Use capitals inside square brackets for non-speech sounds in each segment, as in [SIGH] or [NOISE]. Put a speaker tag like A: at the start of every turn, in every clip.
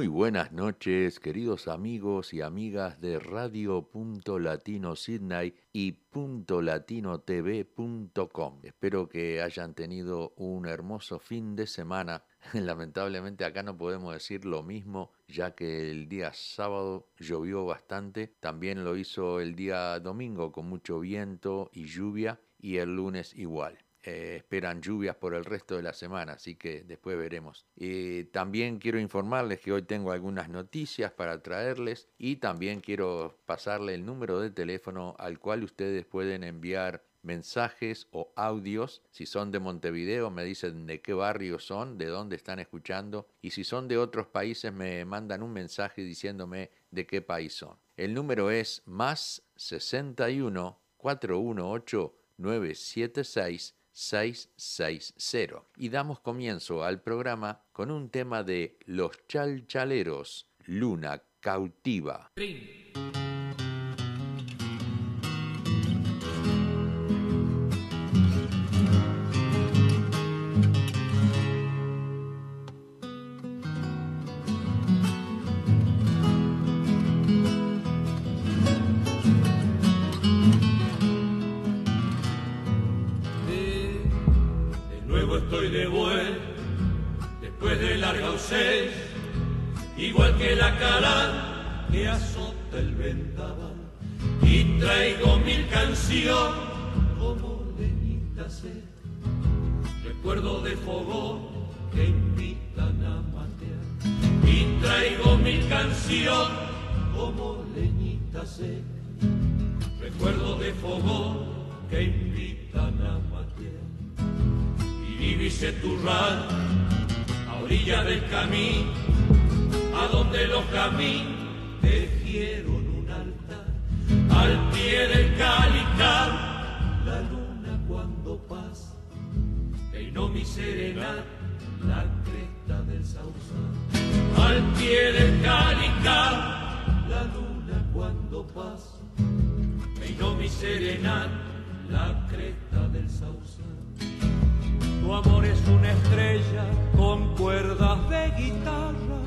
A: Muy buenas noches, queridos amigos y amigas de Radio Punto Latino Sydney y Punto Latino. Espero que hayan tenido un hermoso fin de semana. [LAUGHS] Lamentablemente acá no podemos decir lo mismo, ya que el día sábado llovió bastante. También lo hizo el día domingo con mucho viento y lluvia y el lunes igual. Eh, esperan lluvias por el resto de la semana, así que después veremos. también quiero informarles que hoy tengo algunas noticias para traerles y también quiero pasarle el número de teléfono al cual ustedes pueden enviar mensajes o audios. Si son de Montevideo, me dicen de qué barrio son, de dónde están escuchando. Y si son de otros países, me mandan un mensaje diciéndome de qué país son. El número es más 61 418 976 660. Y damos comienzo al programa con un tema de Los Chalchaleros, Luna Cautiva.
B: Rancho orilla del camino, a donde los caminos tejieron un altar, al pie del calicar, la luna cuando pasa, peinó mi serenata, la cresta del sausal, al pie del calicar, la luna cuando pasa, peinó mi serenata, la cresta del sausal. Tu amor es una estrella con cuerdas de guitarra,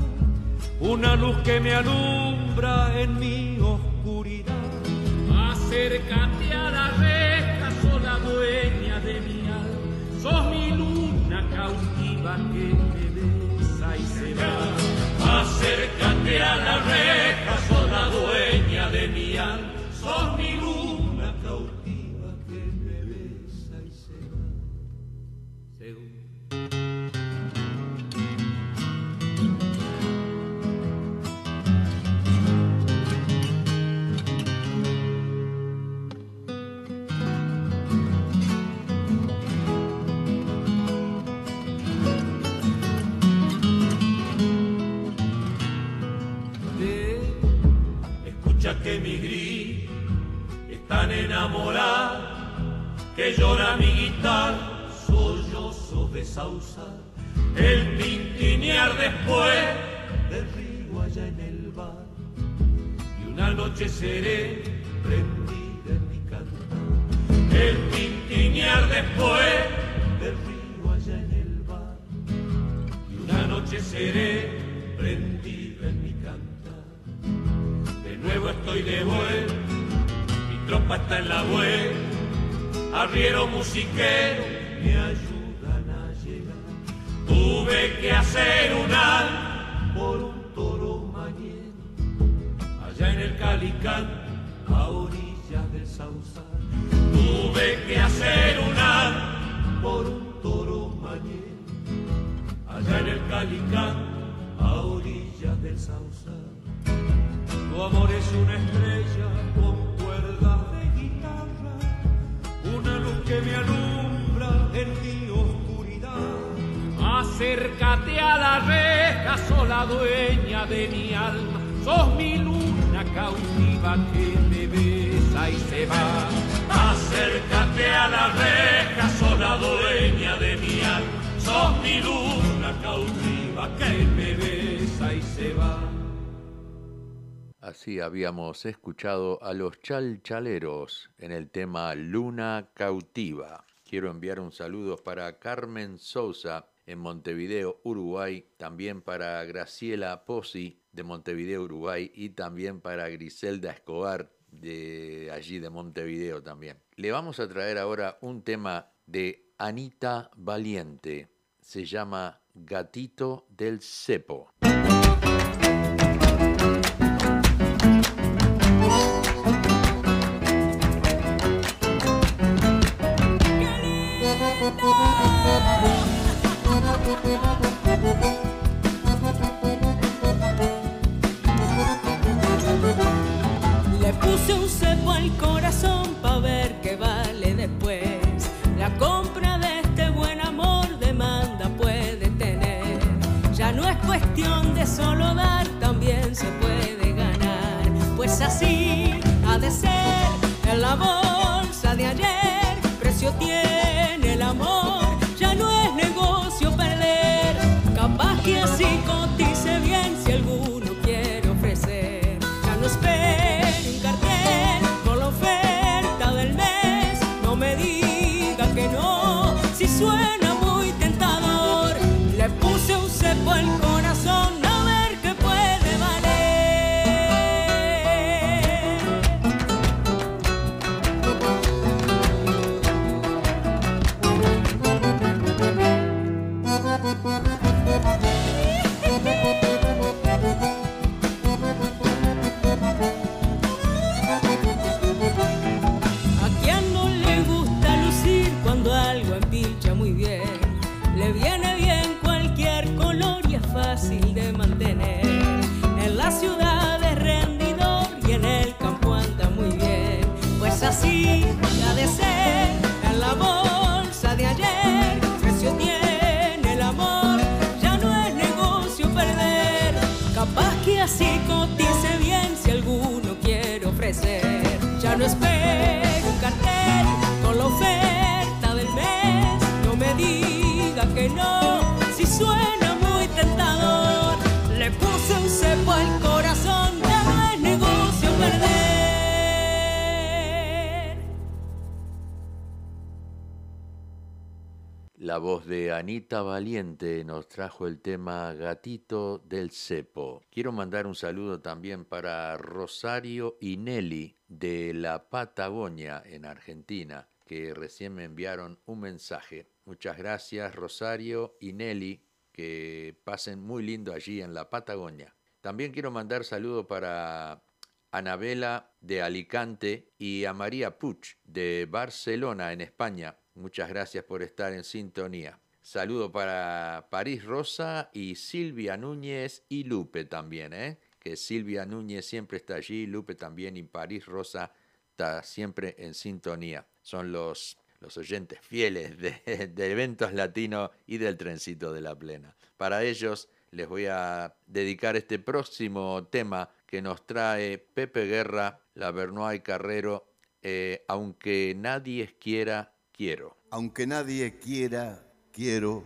B: una luz que me alumbra en mi oscuridad. Acércate a la reja, sola dueña de mi alma, sos mi luna cautiva que me besa y se va. Acércate a la reja, noche seré sos luna cautiva que me besa y se va.
A: Así habíamos escuchado a los chalchaleros en el tema Luna Cautiva. Quiero enviar un saludo para Carmen Sousa
C: en Montevideo, Uruguay, también para Graciela Pozzi de Montevideo, Uruguay, y también para Griselda Escobar de allí de Montevideo también. Le vamos a traer ahora un tema de Anita Valiente, se llama Gatito del Cepo. Voz de Anita Valiente nos trajo el tema Gatito del Cepo. Quiero mandar un saludo también para Rosario y Nelly de la Patagonia en Argentina, que recién me enviaron un mensaje. Muchas gracias Rosario y Nelly, que pasen muy lindo allí en la Patagonia. También quiero mandar saludo para Anabela de Alicante y a María Puch de Barcelona en España. Muchas gracias por estar en sintonía. Saludo para París Rosa y Silvia Núñez y Lupe también, ¿eh? que Silvia Núñez siempre está allí, Lupe también y París Rosa está siempre en sintonía. Son los, los oyentes fieles de, [LAUGHS] de eventos latinos y del trencito de la plena. Para ellos les voy a dedicar este próximo tema que nos trae Pepe Guerra, la Bernoy Carrero, eh, aunque nadie quiera, quiero.
D: Aunque nadie quiera, quiero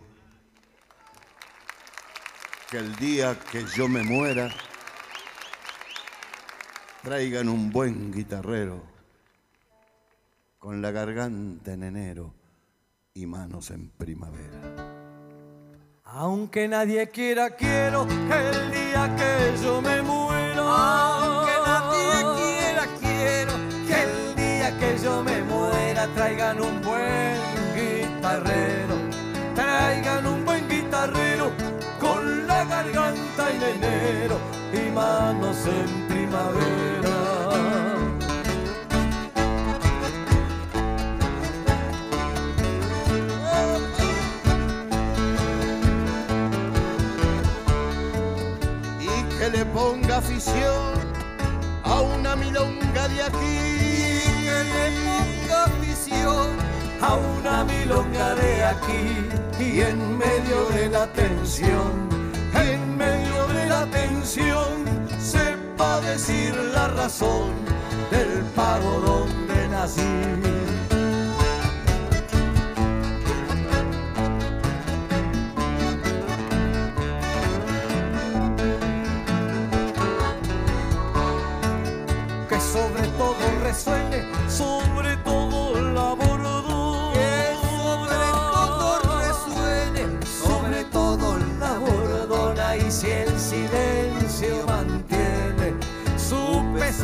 D: que el día que yo me muera traigan un buen guitarrero con la garganta en enero y manos en primavera.
E: Aunque nadie quiera, quiero que el día que yo me muero. Aunque nadie quiera, quiero que el día que yo me muera traigan un en enero y manos en primavera.
D: y que le ponga afición a una milonga de aquí.
E: que le ponga afición a una milonga de aquí y en medio de la tensión, la tensión, sepa decir la razón del pago donde nací.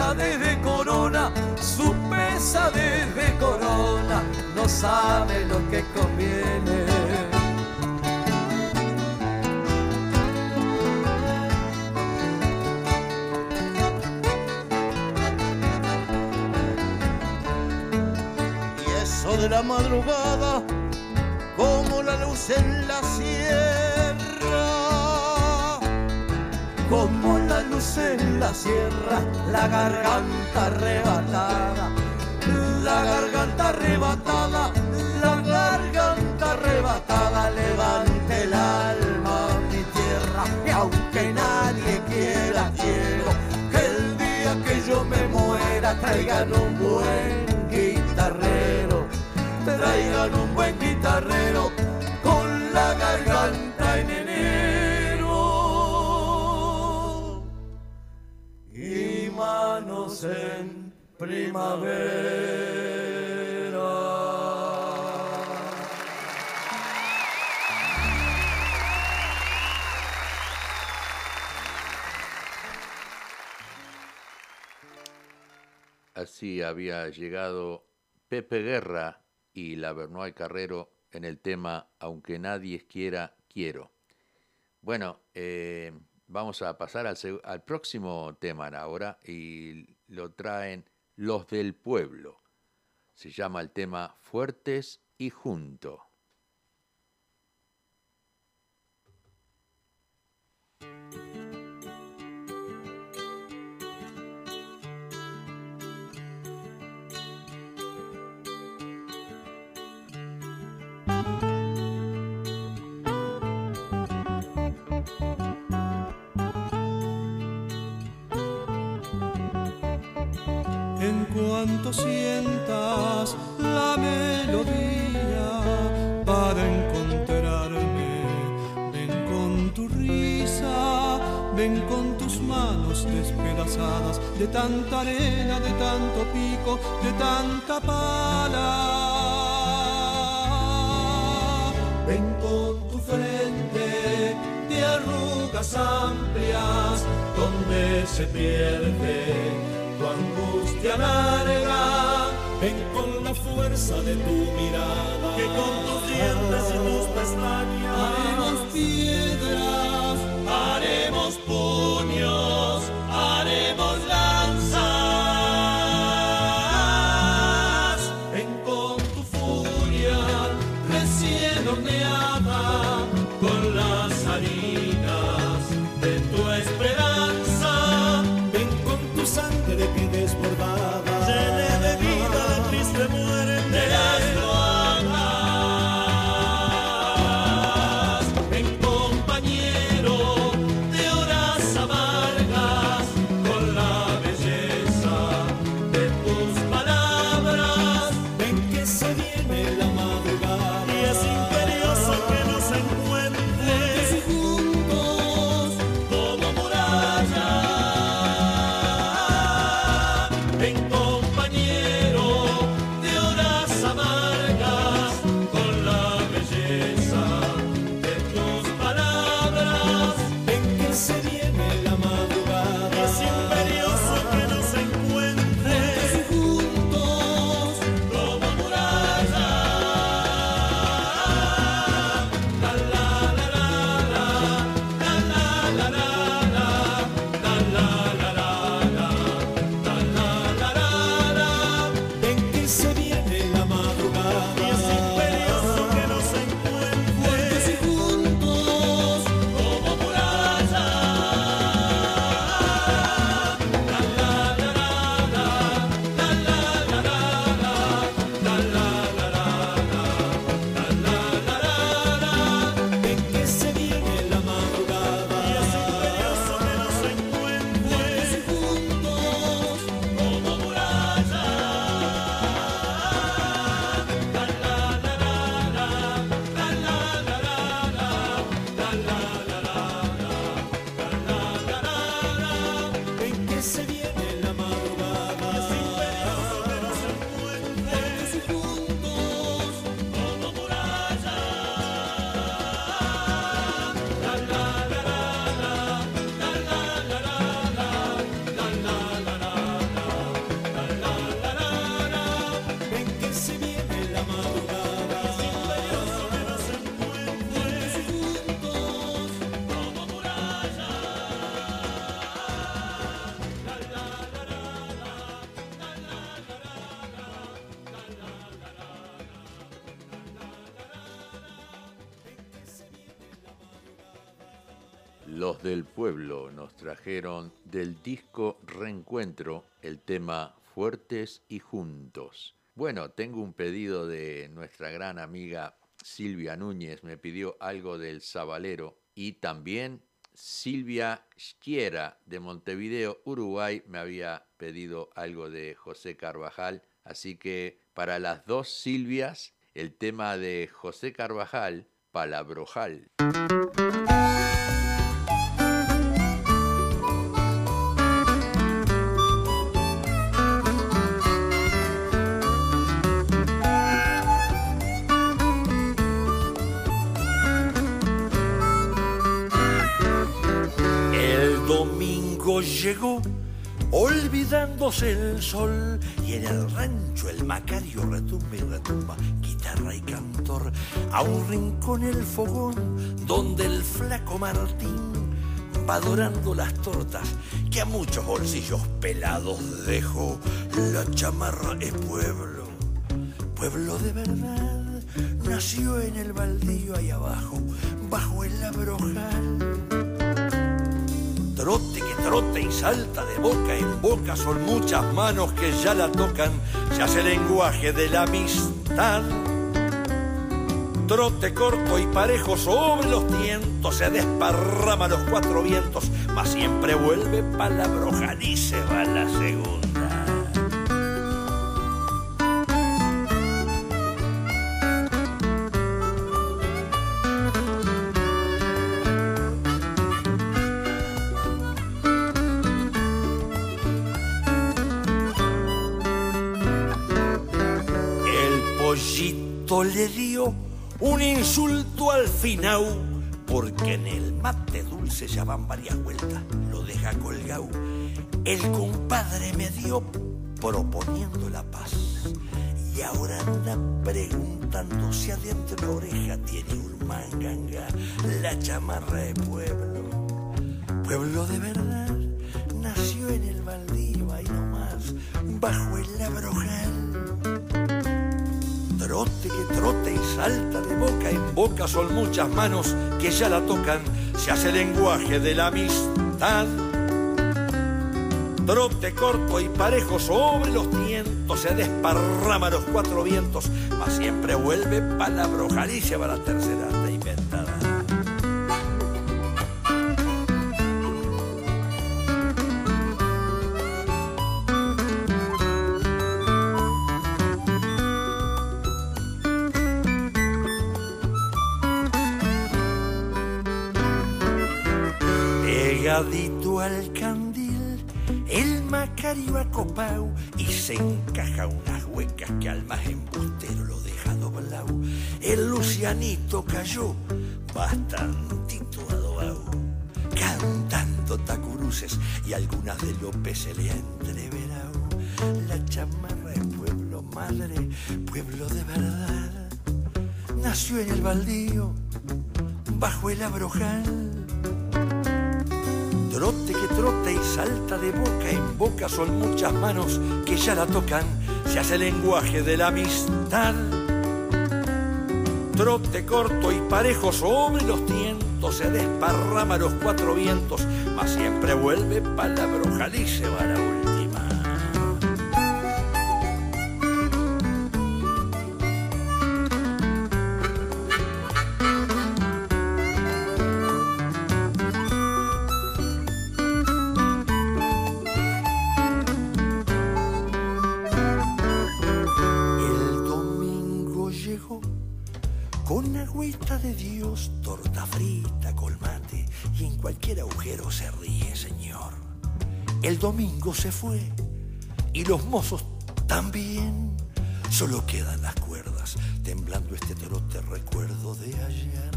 E: Pesadez de corona, su pesadez de corona, no sabe lo que conviene.
F: Y eso de la madrugada, como la luz en la sierra.
E: Como la luz en la sierra, la garganta arrebatada, la garganta arrebatada, la garganta arrebatada, levante el alma mi tierra, y aunque nadie quiera, quiero que el día que yo me muera traigan un buen guitarrero, traigan un buen guitarrero con la garganta en enero en primavera.
A: Así había llegado Pepe Guerra y la Bernoy Carrero en el tema Aunque nadie quiera, quiero. Bueno, eh, vamos a pasar al, al próximo tema ahora y lo traen Los del Pueblo. Se llama el tema Fuertes y Junto.
G: Cuanto sientas la melodía para encontrarme, ven con tu risa, ven con tus manos despedazadas de tanta arena, de tanto pico, de tanta pala. Ven con tu frente de arrugas amplias donde se pierde tu angustia larga. Ven con la fuerza de tu mirada que con tus dientes y tus pestañas haremos piedras,
A: del Pueblo nos trajeron del disco Reencuentro el tema Fuertes y Juntos. Bueno, tengo un pedido de nuestra gran amiga Silvia Núñez, me pidió algo del Sabalero y también Silvia Schiera de Montevideo, Uruguay, me había pedido algo de José Carvajal, así que para las dos Silvias, el tema de José Carvajal, Palabrojal.
H: Llegó olvidándose el sol y en el rancho el macario retumba y retumba, guitarra y cantor, a un rincón el fogón donde el flaco Martín va dorando las tortas que a muchos bolsillos pelados dejó. La chamarra es pueblo, pueblo de verdad, nació en el baldío ahí abajo, bajo el abrojal trote que trote y salta de boca en boca, son muchas manos que ya la tocan, se hace lenguaje de la amistad. Trote corto y parejo sobre los tientos, se desparrama los cuatro vientos, mas siempre vuelve palabroja y se va la segunda. Un insulto al final, porque en el mate dulce ya van varias vueltas, lo deja colgado. El compadre me dio proponiendo la paz y ahora anda preguntando si adentro la oreja tiene un manganga, la chamarra de pueblo. Pueblo de verdad, nació en el baldío ahí nomás, bajo el labrojal trote que trote y salta de boca en boca son muchas manos que ya la tocan, se hace lenguaje de la amistad. Trote corto y parejo sobre los tientos, se desparrama los cuatro vientos, mas siempre vuelve palabra y va la tercera Y se encaja unas huecas que al más embustero lo deja doblado. El Lucianito cayó bastantito adobao, cantando tacuruces y algunas de López se le ha entreverado. La chamarra es pueblo madre, pueblo de verdad. Nació en el baldío, bajo el abrojal Trote que trote y salta de boca en boca son muchas manos que ya la tocan, se hace lenguaje de la amistad. Trote corto y parejo sobre los tientos, se desparrama los cuatro vientos, mas siempre vuelve palabra y va la y los mozos también. Solo quedan las cuerdas, temblando este trote recuerdo de ayer.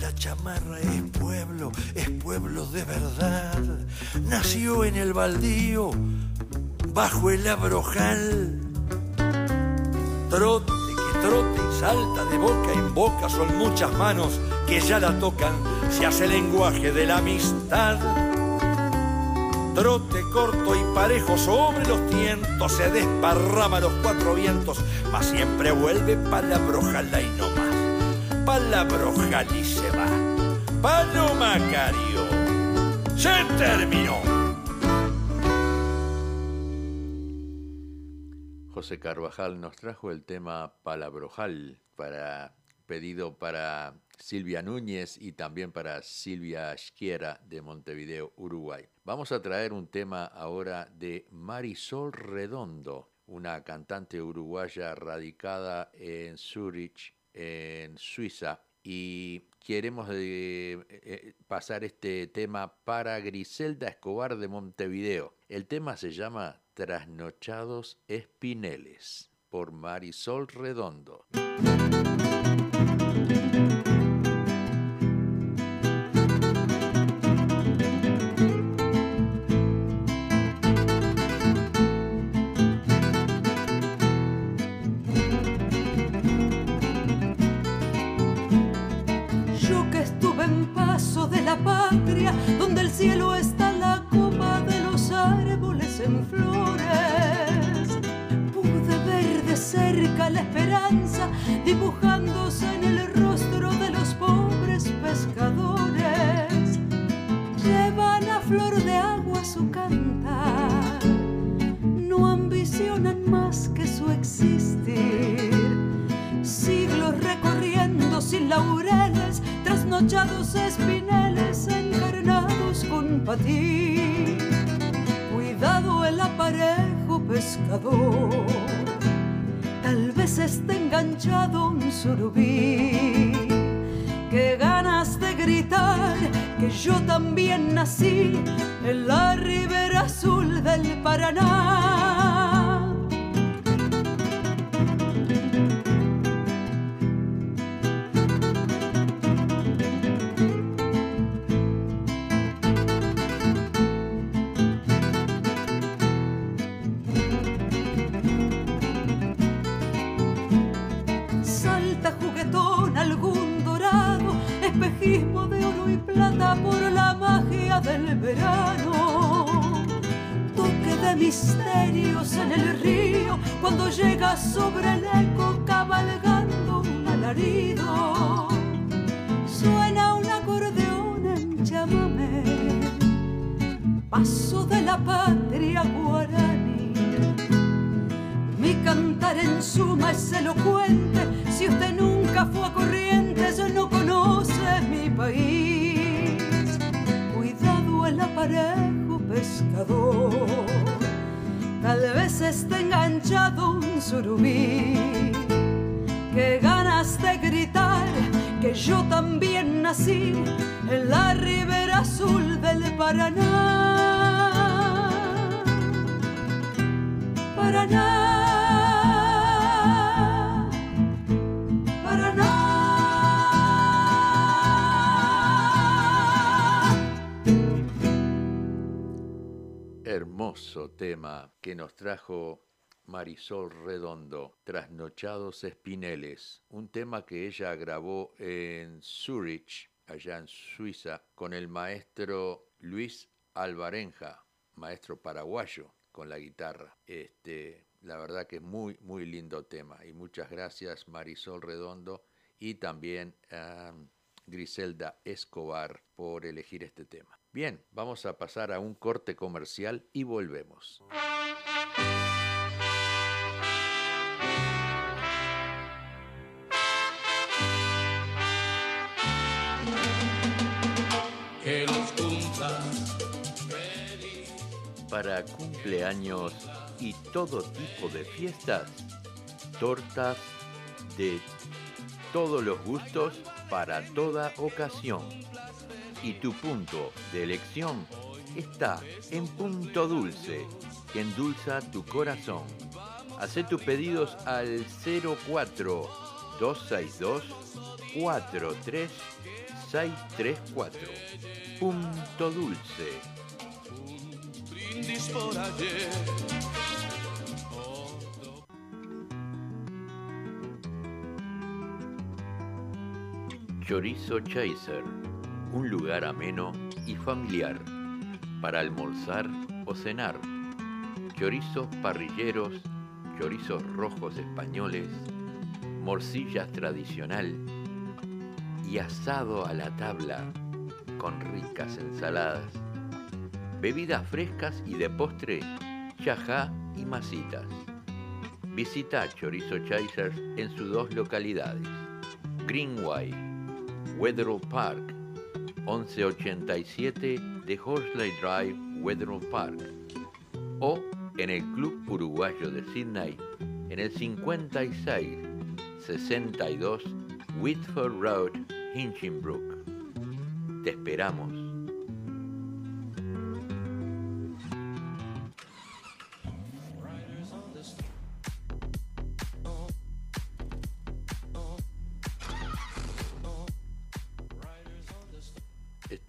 H: La chamarra es pueblo, es pueblo de verdad. Nació en el baldío, bajo el abrojal. Trote que trote y salta de boca en boca, son muchas manos que ya la tocan, se hace lenguaje de la amistad trote corto y parejo sobre los tientos, se desparrama los cuatro vientos, mas siempre vuelve palabrojala y no más. Y se va. Palo Macario. se terminó.
A: José Carvajal nos trajo el tema Palabrojal para pedido para Silvia Núñez y también para Silvia Esquiera de Montevideo, Uruguay. Vamos a traer un tema ahora de Marisol Redondo, una cantante uruguaya radicada en Zurich, en Suiza, y queremos eh, eh, pasar este tema para Griselda Escobar de Montevideo. El tema se llama Trasnochados Espineles por Marisol Redondo.
I: Flores. Pude ver de cerca la esperanza dibujándose en el rostro de los pobres pescadores. Llevan a flor de agua su cantar, no ambicionan más que su existir. Siglos recorriendo sin laureles, trasnochados espineles encarnados con patín. El aparejo pescador, tal vez esté enganchado un surubí. Qué ganas de gritar que yo también nací en la ribera azul del Paraná sobre
A: tema que nos trajo Marisol Redondo, Trasnochados Espineles, un tema que ella grabó en Zurich, allá en Suiza, con el maestro Luis Alvarenja, maestro paraguayo, con la guitarra. Este, la verdad que es muy, muy lindo tema. Y muchas gracias Marisol Redondo y también a Griselda Escobar por elegir este tema. Bien, vamos a pasar a un corte comercial y volvemos.
B: Que los
A: Para cumpleaños y todo tipo de fiestas, tortas de todos los gustos para toda ocasión y tu punto de elección está en Punto Dulce, que endulza tu corazón. Haz tus pedidos al 04 262 43634. Punto Dulce. Chorizo Chaser un lugar ameno y familiar para almorzar o cenar. Chorizos parrilleros, chorizos rojos españoles, morcillas tradicional y asado a la tabla con ricas ensaladas, bebidas frescas y de postre, chajá y masitas. Visita Chorizo Chasers en sus dos localidades, Greenway, Weatherall Park, 1187 de Horsley Drive, Weatherall Park, o en el Club Uruguayo de Sydney en el 56 62 Whitford Road, Hinchinbrook. Te esperamos.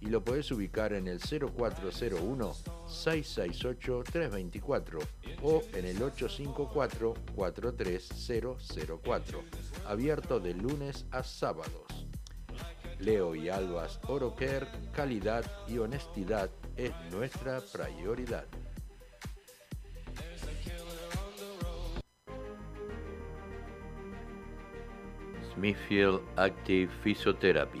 A: y lo puedes ubicar en el 0401-668-324 o en el 854-43004, abierto de lunes a sábados. Leo y Albas Oroquer, calidad y honestidad es nuestra prioridad. Smithfield Active Physiotherapy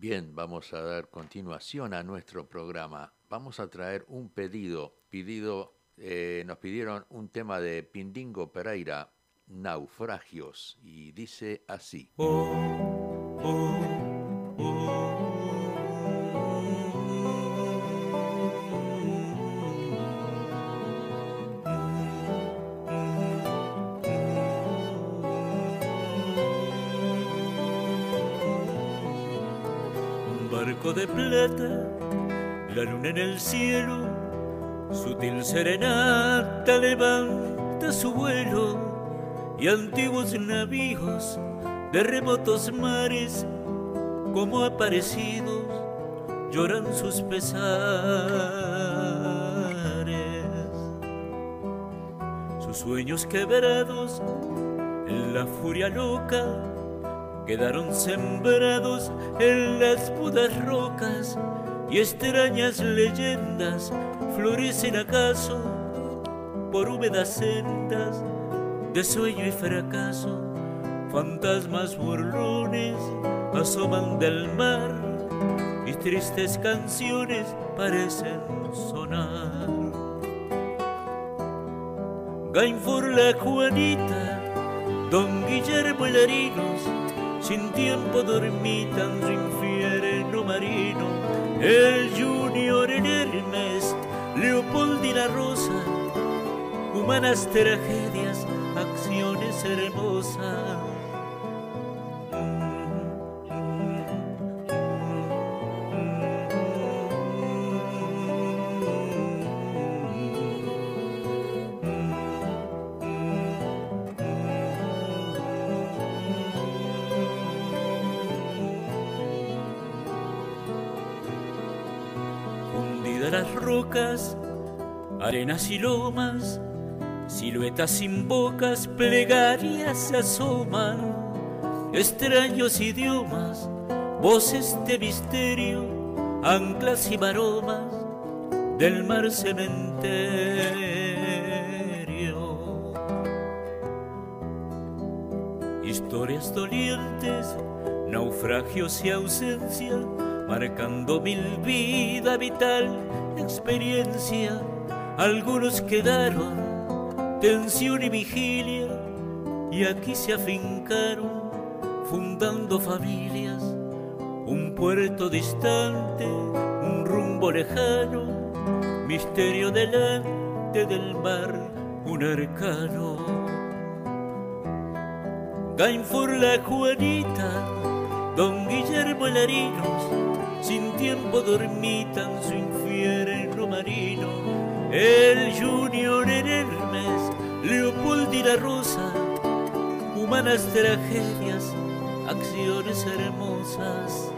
A: Bien, vamos a dar continuación a nuestro programa. Vamos a traer un pedido. eh, nos pidieron un tema de Pindingo Pereira, Naufragios, y dice así. Oh, oh.
J: de plata, la luna en el cielo, sutil serenata levanta su vuelo y antiguos navíos de remotos mares como aparecidos lloran sus pesares. Sus sueños quebrados en la furia loca quedaron sembrados en las pudas rocas y extrañas leyendas florecen acaso por húmedas sendas de sueño y fracaso. Fantasmas burlones asoman del mar y tristes canciones parecen sonar. Gainfor la Juanita, Don Guillermo Larinos, sin tiempo dormitando infierno marino, el Junior en Hermes, Leopoldina Rosa, humanas tragedias, acciones hermosas. Arenas y lomas, siluetas sin bocas, plegarias se asoman, extraños idiomas, voces de misterio, anclas y maromas del mar cementerio. Historias dolientes, naufragios y ausencia, marcando mil vida vital experiencia, algunos quedaron, tensión y vigilia, y aquí se afincaron, fundando familias, un puerto distante, un rumbo lejano, misterio delante del mar, un arcano. Gainfur la Juanita, don Guillermo Larinos, sin tiempo dormitan su infierno marino, el Junior en Hermes, Leopold y la Rosa, humanas tragedias, acciones hermosas.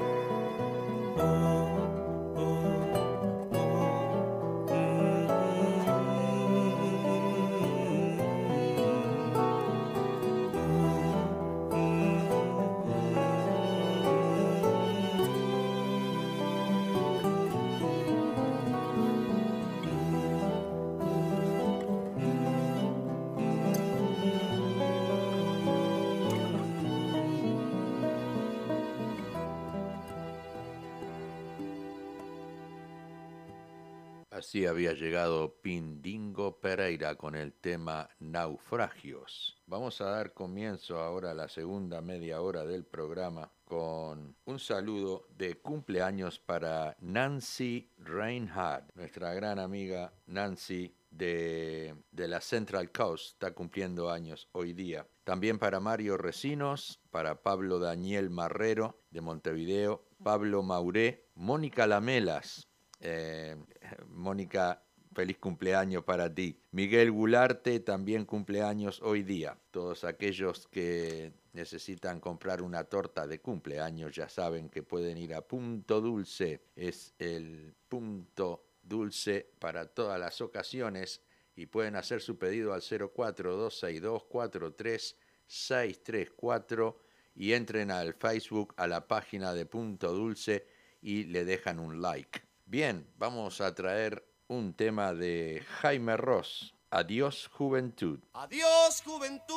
A: Así había llegado Pindingo Pereira con el tema Naufragios. Vamos a dar comienzo ahora a la segunda media hora del programa con un saludo de cumpleaños para Nancy Reinhardt, nuestra gran amiga Nancy de, de, la Central Coast, está cumpliendo años hoy día. También para Mario Recinos, para Pablo Daniel Marrero de Montevideo, Pablo Mauré, Mónica Lamelas, eh, [LAUGHS] Mónica, feliz cumpleaños para ti. Miguel Gularte también cumpleaños hoy día. Todos aquellos que necesitan comprar una torta de cumpleaños ya saben que pueden ir a Punto Dulce. Es el punto dulce para todas las ocasiones y pueden hacer su pedido al 04262433634 y entren al Facebook a la página de Punto Dulce y le dejan un like. Bien, vamos a traer un tema de Jaime Ross. Adiós juventud.
K: Adiós juventud.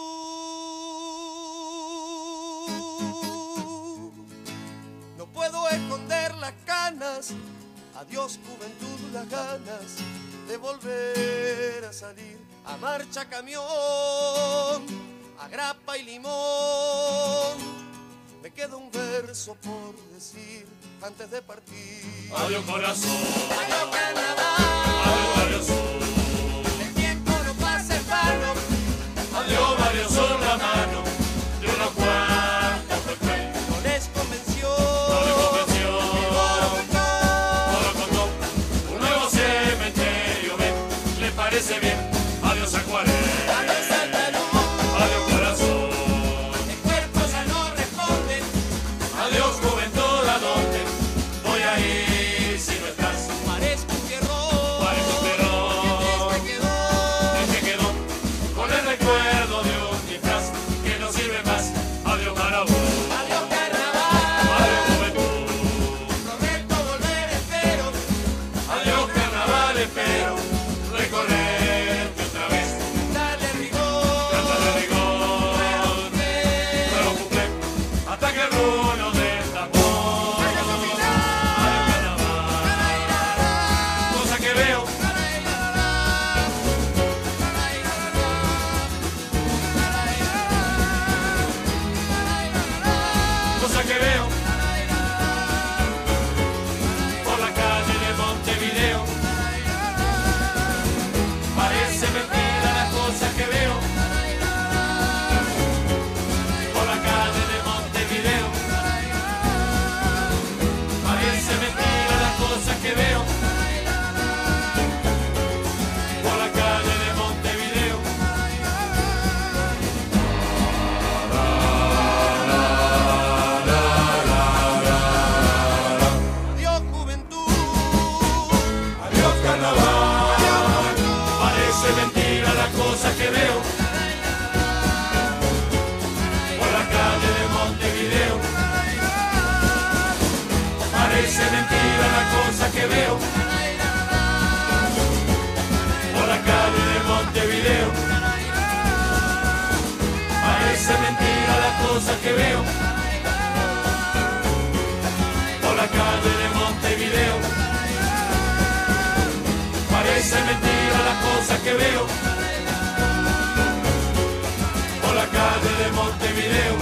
K: No puedo esconder las canas. Adiós juventud, las ganas de volver a salir a marcha camión, a grapa y limón. Me queda un verso por decir antes de partir.
L: Adiós corazón.
K: Adiós carnaval.
L: Adiós barrio sur.
K: El tiempo no pasa en vano.
L: Adiós barrio sur la
K: que
L: veo. Por la calle de Montevideo. Parece mentira las cosas que veo. Por la calle de Montevideo.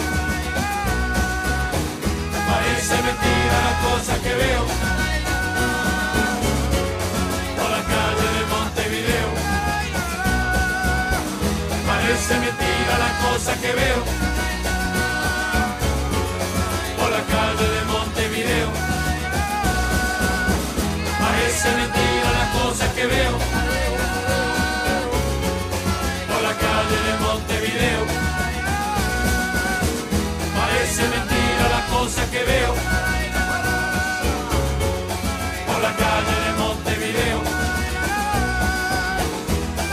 L: Parece mentira las cosas que veo. Por la calle de Montevideo. Parece mentira las cosas que veo. Parece mentira las cosas que veo. Por la calle de Montevideo. Parece mentira las cosas que veo. Por la calle de Montevideo.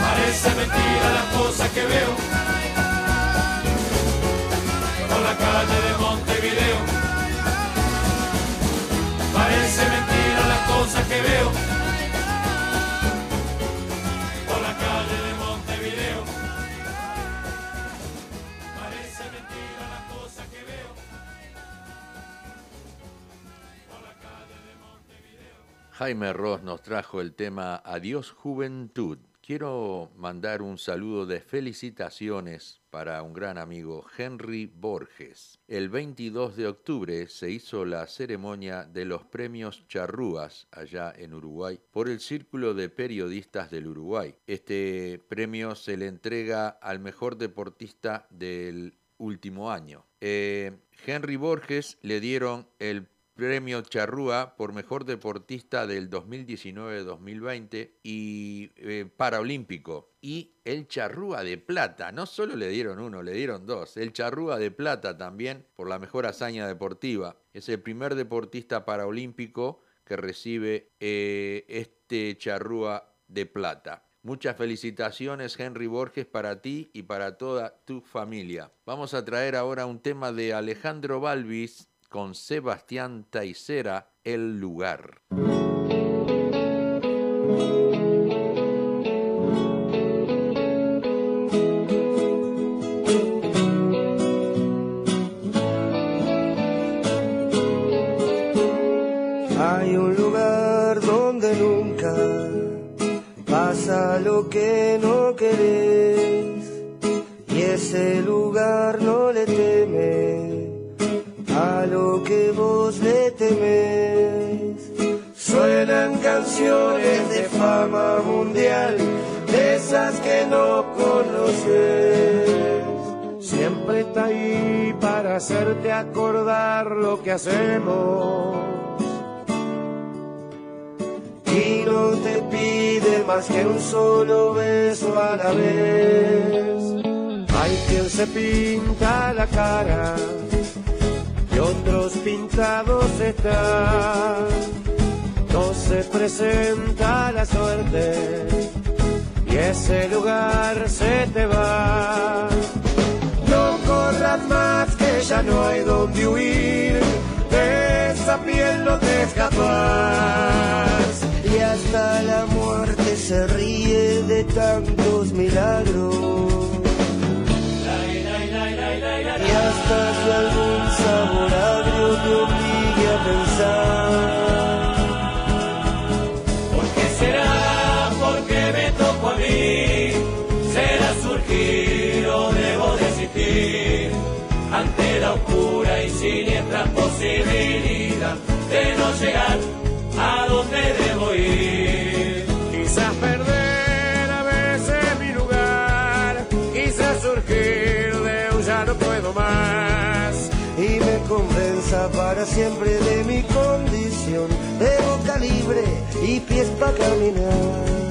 L: Parece mentira las cosas que veo. Por la calle de Montevideo. Parece mentira cosa que veo por la calle de Montevideo. Parece mentira la cosa que veo por la calle de Montevideo.
A: Jaime Ross nos trajo el tema Adiós Juventud. Quiero mandar un saludo de felicitaciones para un gran amigo, Henry Borges. El 22 de octubre se hizo la ceremonia de los premios Charrúas allá en Uruguay por el Círculo de Periodistas del Uruguay. Este premio se le entrega al mejor deportista del último año. Eh, Henry Borges le dieron el premio Charrúa por mejor deportista del 2019-2020 y eh, paraolímpico. Y el Charrúa de plata, no solo le dieron uno, le dieron dos. El Charrúa de plata también por la mejor hazaña deportiva. Es el primer deportista paraolímpico que recibe eh, este Charrúa de plata. Muchas felicitaciones Henry Borges para ti y para toda tu familia. Vamos a traer ahora un tema de Alejandro Balvis con Sebastián Taicera, El lugar.
M: Hacerte acordar lo que hacemos.
B: y no te pide más que un solo beso a la vez.
M: Hay quien se pinta la cara y otros pintados están. No se presenta la suerte y ese lugar se te va.
B: Más que ya no hay donde huir, de esa piel no te escapas. Y hasta la muerte se ríe de tantos milagros.
L: Llegar a donde debo ir.
M: Quizás perder a veces mi lugar, quizás surgir de un ya no puedo más.
B: y me convenza para siempre de mi condición de boca libre y pies para caminar.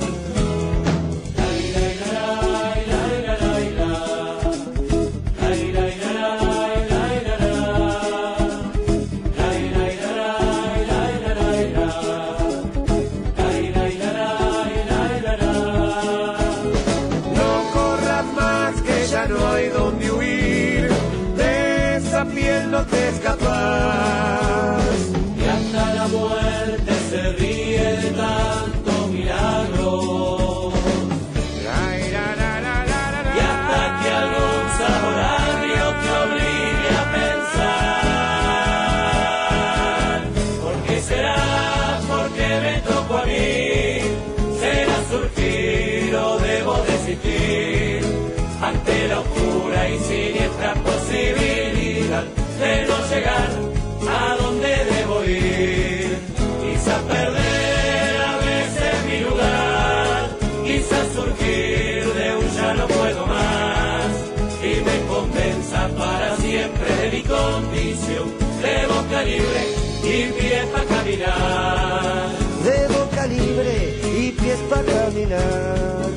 L: Condición de boca libre y pie para caminar.
B: De boca libre y pies para caminar.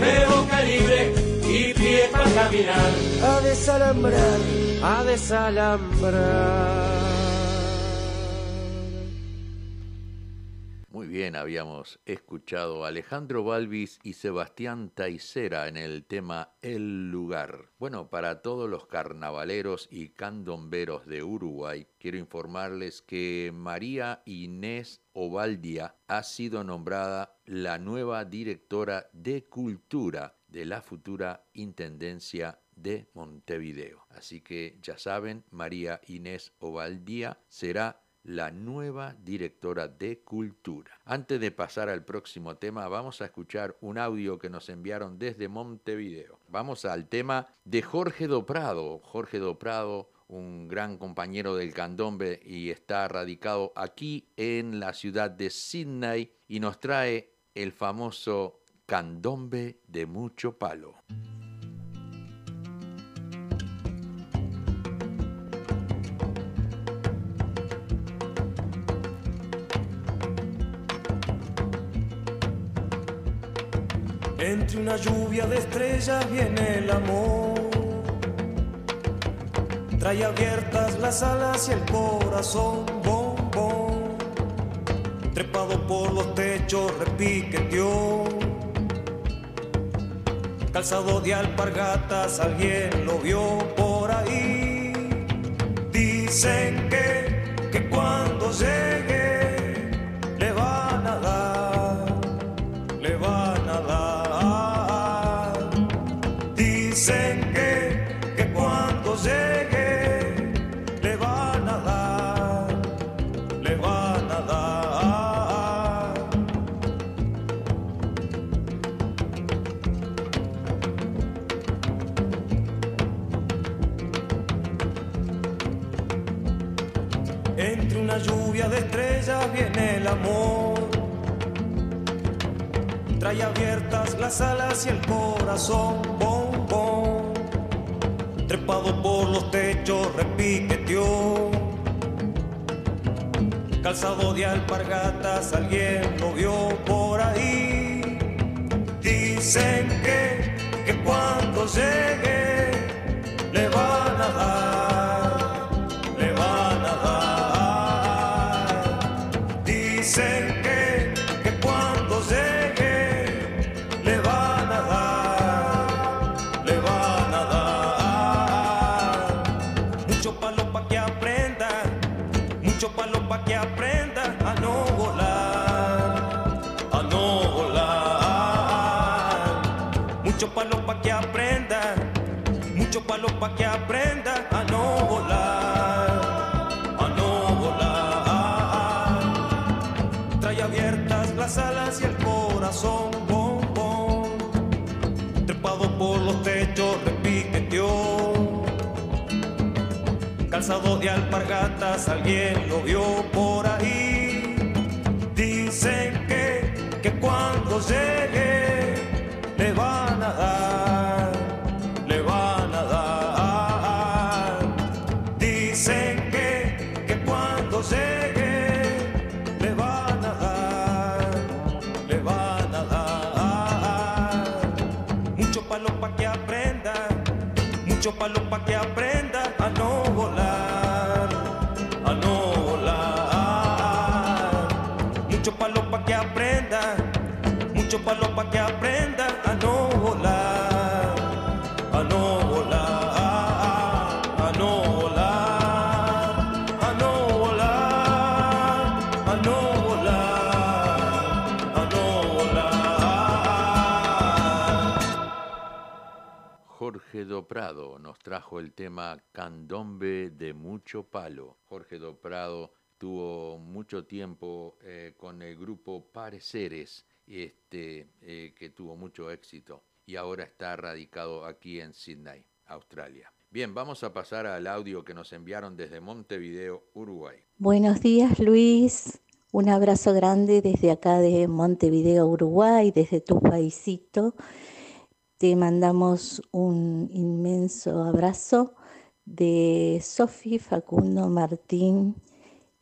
L: De boca libre y pie para caminar.
N: a desalambrar,
M: a desalambrar.
A: Bien, habíamos escuchado a Alejandro Balvis y Sebastián Taicera en el tema El lugar. Bueno, para todos los carnavaleros y candomberos de Uruguay, quiero informarles que María Inés Ovaldia ha sido nombrada la nueva directora de Cultura de la futura Intendencia de Montevideo. Así que ya saben, María Inés Ovaldía será la nueva directora de Cultura. Antes de pasar al próximo tema, vamos a escuchar un audio que nos enviaron desde Montevideo. Vamos al tema de Jorge Doprado. Jorge Doprado, un gran compañero del candombe y está radicado aquí en la ciudad de Sydney y nos trae el famoso candombe de mucho palo.
O: Entre una lluvia de estrellas viene el amor. Trae abiertas las alas y el corazón, bombón. Trepado por los techos, repiqueteó. Calzado de alpargatas, alguien lo vio por ahí. Dicen que, que cuando llegue llegue le van a dar, le van a dar. Entre una lluvia de estrellas viene el amor. Trae abiertas las alas y el corazón, por los techos, repiqueteó. Calzado de alpargatas, alguien lo vio por ahí. Dicen que, que cuando llegue le van a dar, Calzado de alpargatas, alguien lo vio por ahí. Dicen que, que cuando llegue le van a dar, le van a dar. Dicen que, que cuando llegue le van a dar, le van a dar. Mucho palo pa' que aprenda, mucho palo pa' que aprenda
A: Jorge Doprado nos trajo el tema Candombe de mucho palo. Jorge Doprado tuvo mucho tiempo eh, con el grupo Pareceres, este, eh, que tuvo mucho éxito y ahora está radicado aquí en Sydney, Australia. Bien, vamos a pasar al audio que nos enviaron desde Montevideo, Uruguay.
P: Buenos días Luis, un abrazo grande desde acá de Montevideo, Uruguay, desde tu paisito. Te mandamos un inmenso abrazo de Sofi, Facundo, Martín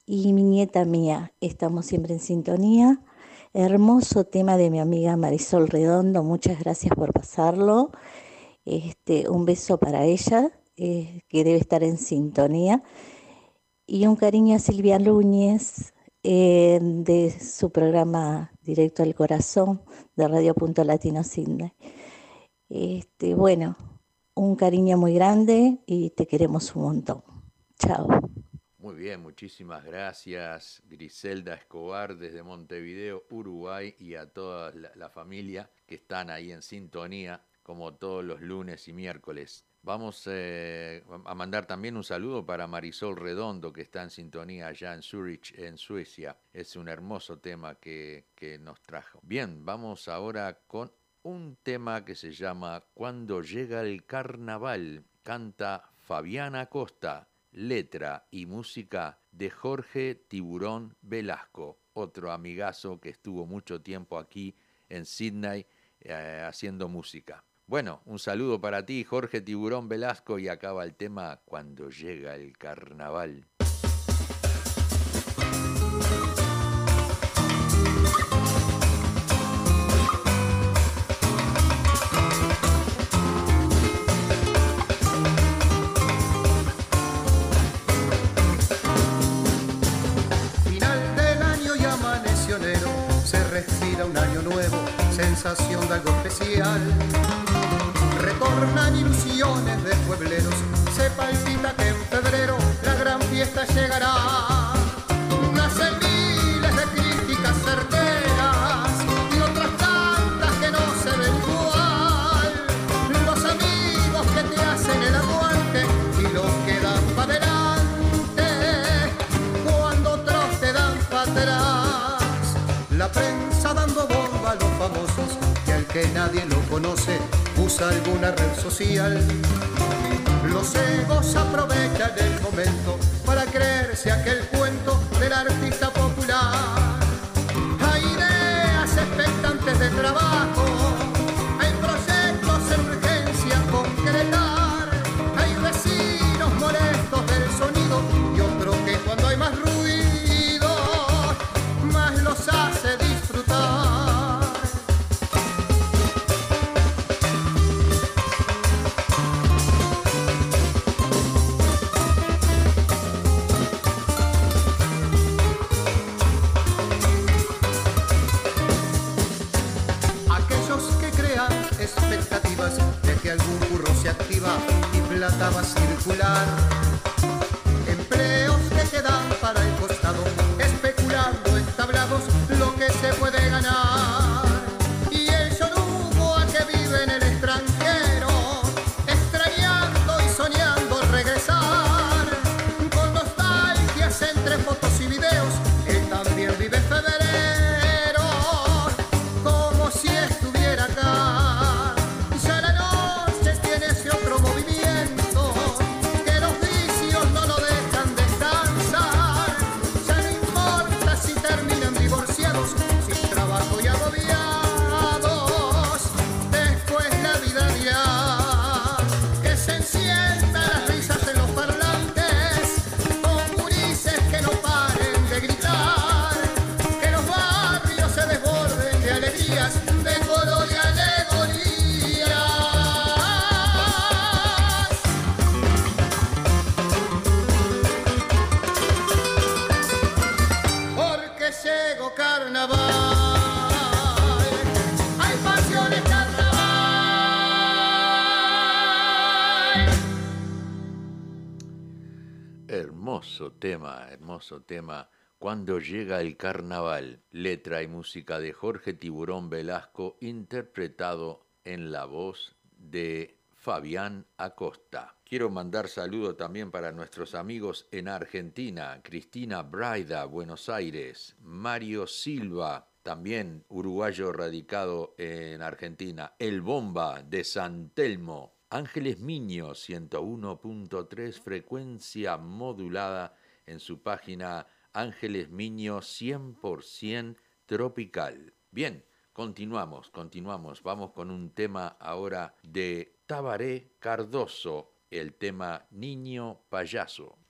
P: y mi nieta mía. Estamos siempre en sintonía. Hermoso tema de mi amiga Marisol Redondo, muchas gracias por pasarlo. Este, un beso para ella, eh, que debe estar en sintonía. Y un cariño a Silvia Núñez, eh, de su programa Directo al Corazón de Radio Punto Latino Sydney. Este, bueno, un cariño muy grande y te queremos un montón. Chao.
A: Muy bien, muchísimas gracias Griselda Escobar desde Montevideo, Uruguay y a toda la familia que están ahí en sintonía como todos los lunes y miércoles. Vamos eh, a mandar también un saludo para Marisol Redondo, que está en sintonía allá en Zurich, en Suecia. Es un hermoso tema que, que nos trajo. Bien, vamos ahora con un tema que se llama Cuando llega el carnaval. Canta Fabiana Costa, letra y música de Jorge Tiburón Velasco, otro amigazo que estuvo mucho tiempo aquí en Sydney eh, haciendo música. Bueno, un saludo para ti, Jorge Tiburón Velasco, y acaba el tema Cuando llega el carnaval.
Q: Se palpita que en febrero la gran fiesta llegará. Nacen miles de críticas certeras y otras tantas que no se ven igual. Los amigos que te hacen el aguante y los que dan para adelante cuando otros te dan para atrás. La prensa dando bomba a los famosos que al que nadie lo conoce usa alguna red social. Los egos aprovechan el momento para creerse aquel cuento del artista popular.
A: Tema. Cuando llega el carnaval, letra y música de Jorge Tiburón Velasco, interpretado en la voz de Fabián Acosta. Quiero mandar saludo también para nuestros amigos en Argentina, Cristina Braida, Buenos Aires, Mario Silva, también uruguayo radicado en Argentina, El Bomba de San Telmo, Ángeles Miño 101.3 frecuencia modulada en su página Ángeles Miño 100% tropical. Bien, continuamos, continuamos. Vamos con un tema ahora de Tabaré Cardoso, el tema Niño Payaso.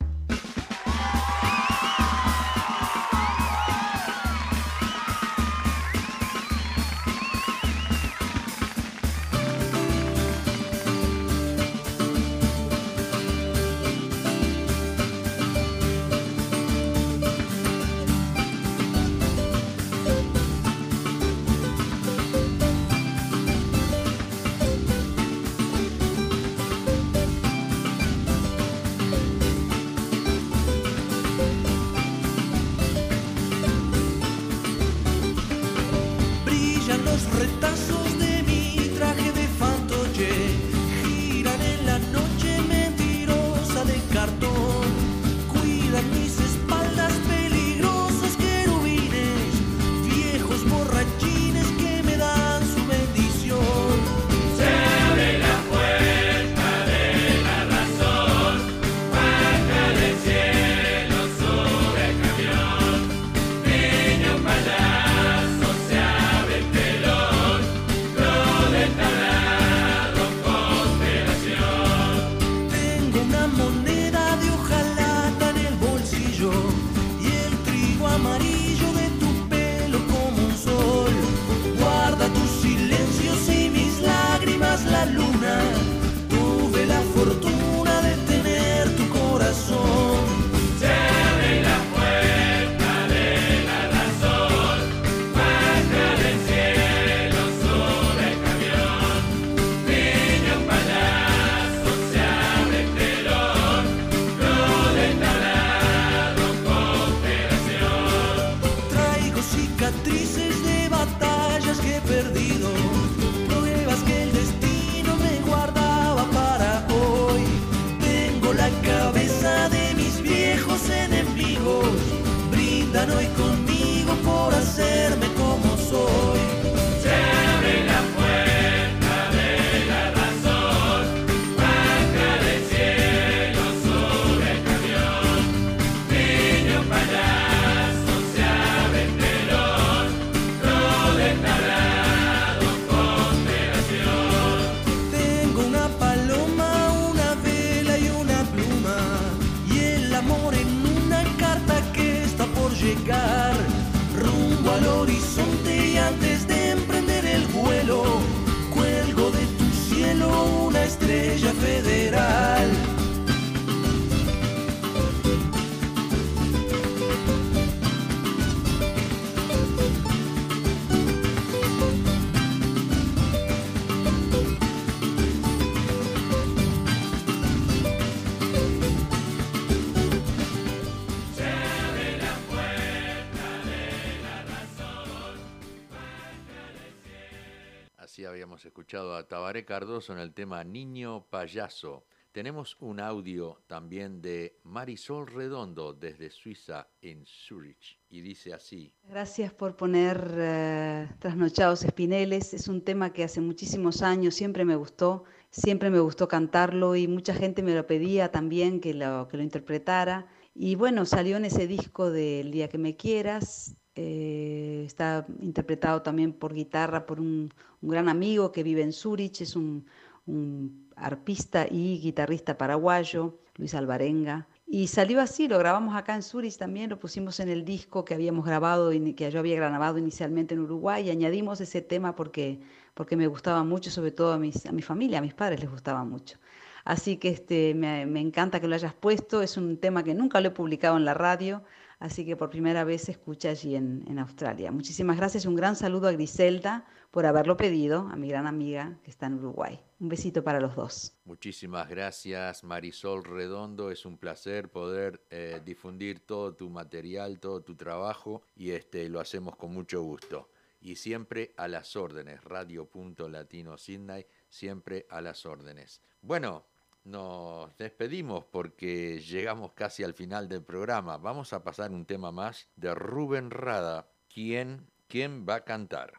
A: Escuchado a Tabaré Cardoso en el tema Niño Payaso. Tenemos un audio también de Marisol Redondo desde Suiza en Zurich y dice así.
R: Gracias por poner eh, Trasnochados Espineles. Es un tema que hace muchísimos años siempre me gustó, siempre me gustó cantarlo y mucha gente me lo pedía también que lo, que lo interpretara. Y bueno, salió en ese disco del Día que me quieras. Eh, está interpretado también por guitarra por un, un gran amigo que vive en Zurich, es un un arpista y guitarrista paraguayo, Luis Alvarenga. Y salió así, lo grabamos acá en Zurich también, lo pusimos en el disco que habíamos grabado, que yo había grabado inicialmente en Uruguay y añadimos ese tema porque, porque me gustaba mucho, sobre todo a, mis, a mi familia, a mis padres les gustaba mucho. Así que este, me, encanta que lo hayas puesto, es un tema que nunca lo he publicado en la radio, así que por primera vez se escucha allí en, Australia. Muchísimas gracias, un gran saludo a Griselda por haberlo pedido, a mi gran amiga que está en Uruguay. Un besito para los dos.
A: Muchísimas gracias Marisol Redondo, es un placer poder eh, difundir todo tu material, todo tu trabajo y este, lo hacemos con mucho gusto. Y siempre a las órdenes, Radio Latino Sydney, siempre a las órdenes. Bueno, nos despedimos porque llegamos casi al final del programa. Vamos a pasar un tema más de Rubén Rada. ¿Quién, quién va a cantar?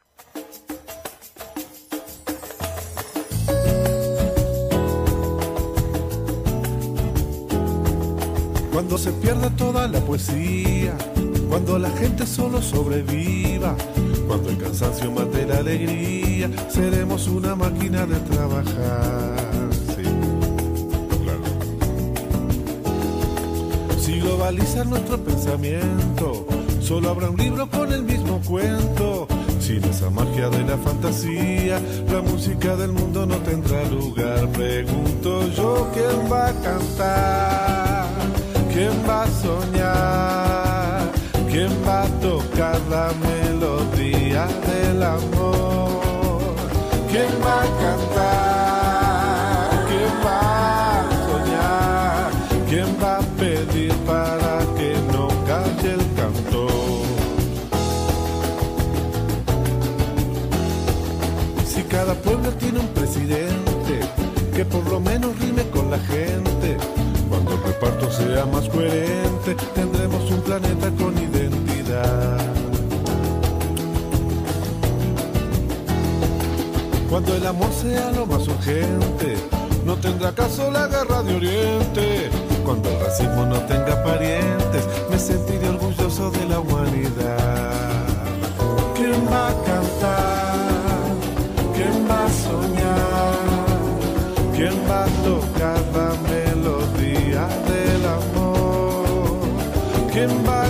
S: Cuando se pierda toda la poesía, cuando la gente solo sobreviva, cuando el cansancio mate la alegría, seremos una máquina de trabajar. Si globalizan nuestro pensamiento, solo habrá un libro con el mismo cuento. Sin esa magia de la fantasía, la música del mundo no tendrá lugar. Pregunto yo quién va a cantar. ¿Quién va a soñar? ¿Quién va a tocar la melodía del amor? Por lo menos rime con la gente cuando el reparto sea más coherente, tendremos un planeta con identidad. Cuando el amor sea lo más urgente, no tendrá caso la guerra de Oriente. Cuando el racismo no tenga parientes, me sentiré orgulloso de la humanidad. ¿Quién va a tocar la melodía del amor? ¿Quién va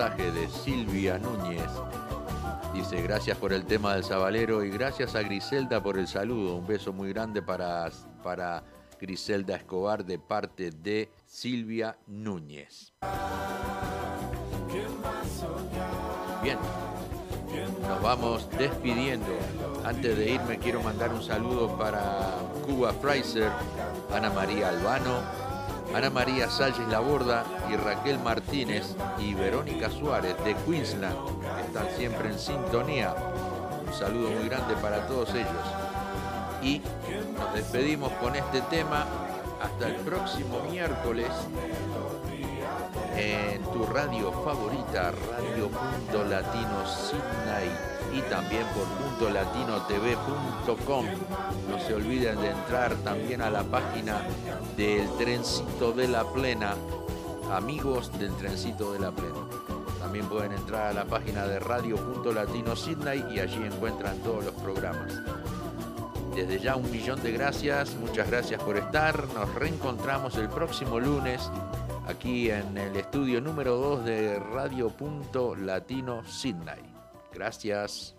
A: mensaje de Silvia Núñez. Dice, gracias por el tema del Zabalero y gracias a Griselda por el saludo. Un beso muy grande para, para Griselda Escobar de parte de Silvia Núñez. Bien, nos vamos despidiendo. Antes de irme quiero mandar un saludo para Cuba Fraser, Ana María Albano, Ana María Salles Laborda y Raquel Martínez y Verónica Suárez de Queensland, que están siempre en sintonía. Un saludo muy grande para todos ellos. Y nos despedimos con este tema hasta el próximo miércoles en tu radio favorita, Radio.Latino Sydney y también por .latinotv.com. No se olviden de entrar también a la página del Trencito de la Plena, amigos del Trencito de la Plena. También pueden entrar a la página de Radio.Latino Sydney y allí encuentran todos los programas. Desde ya un millón de gracias, muchas gracias por estar. Nos reencontramos el próximo lunes aquí en el estudio número 2 de Radio Latino Sydney. Gracias.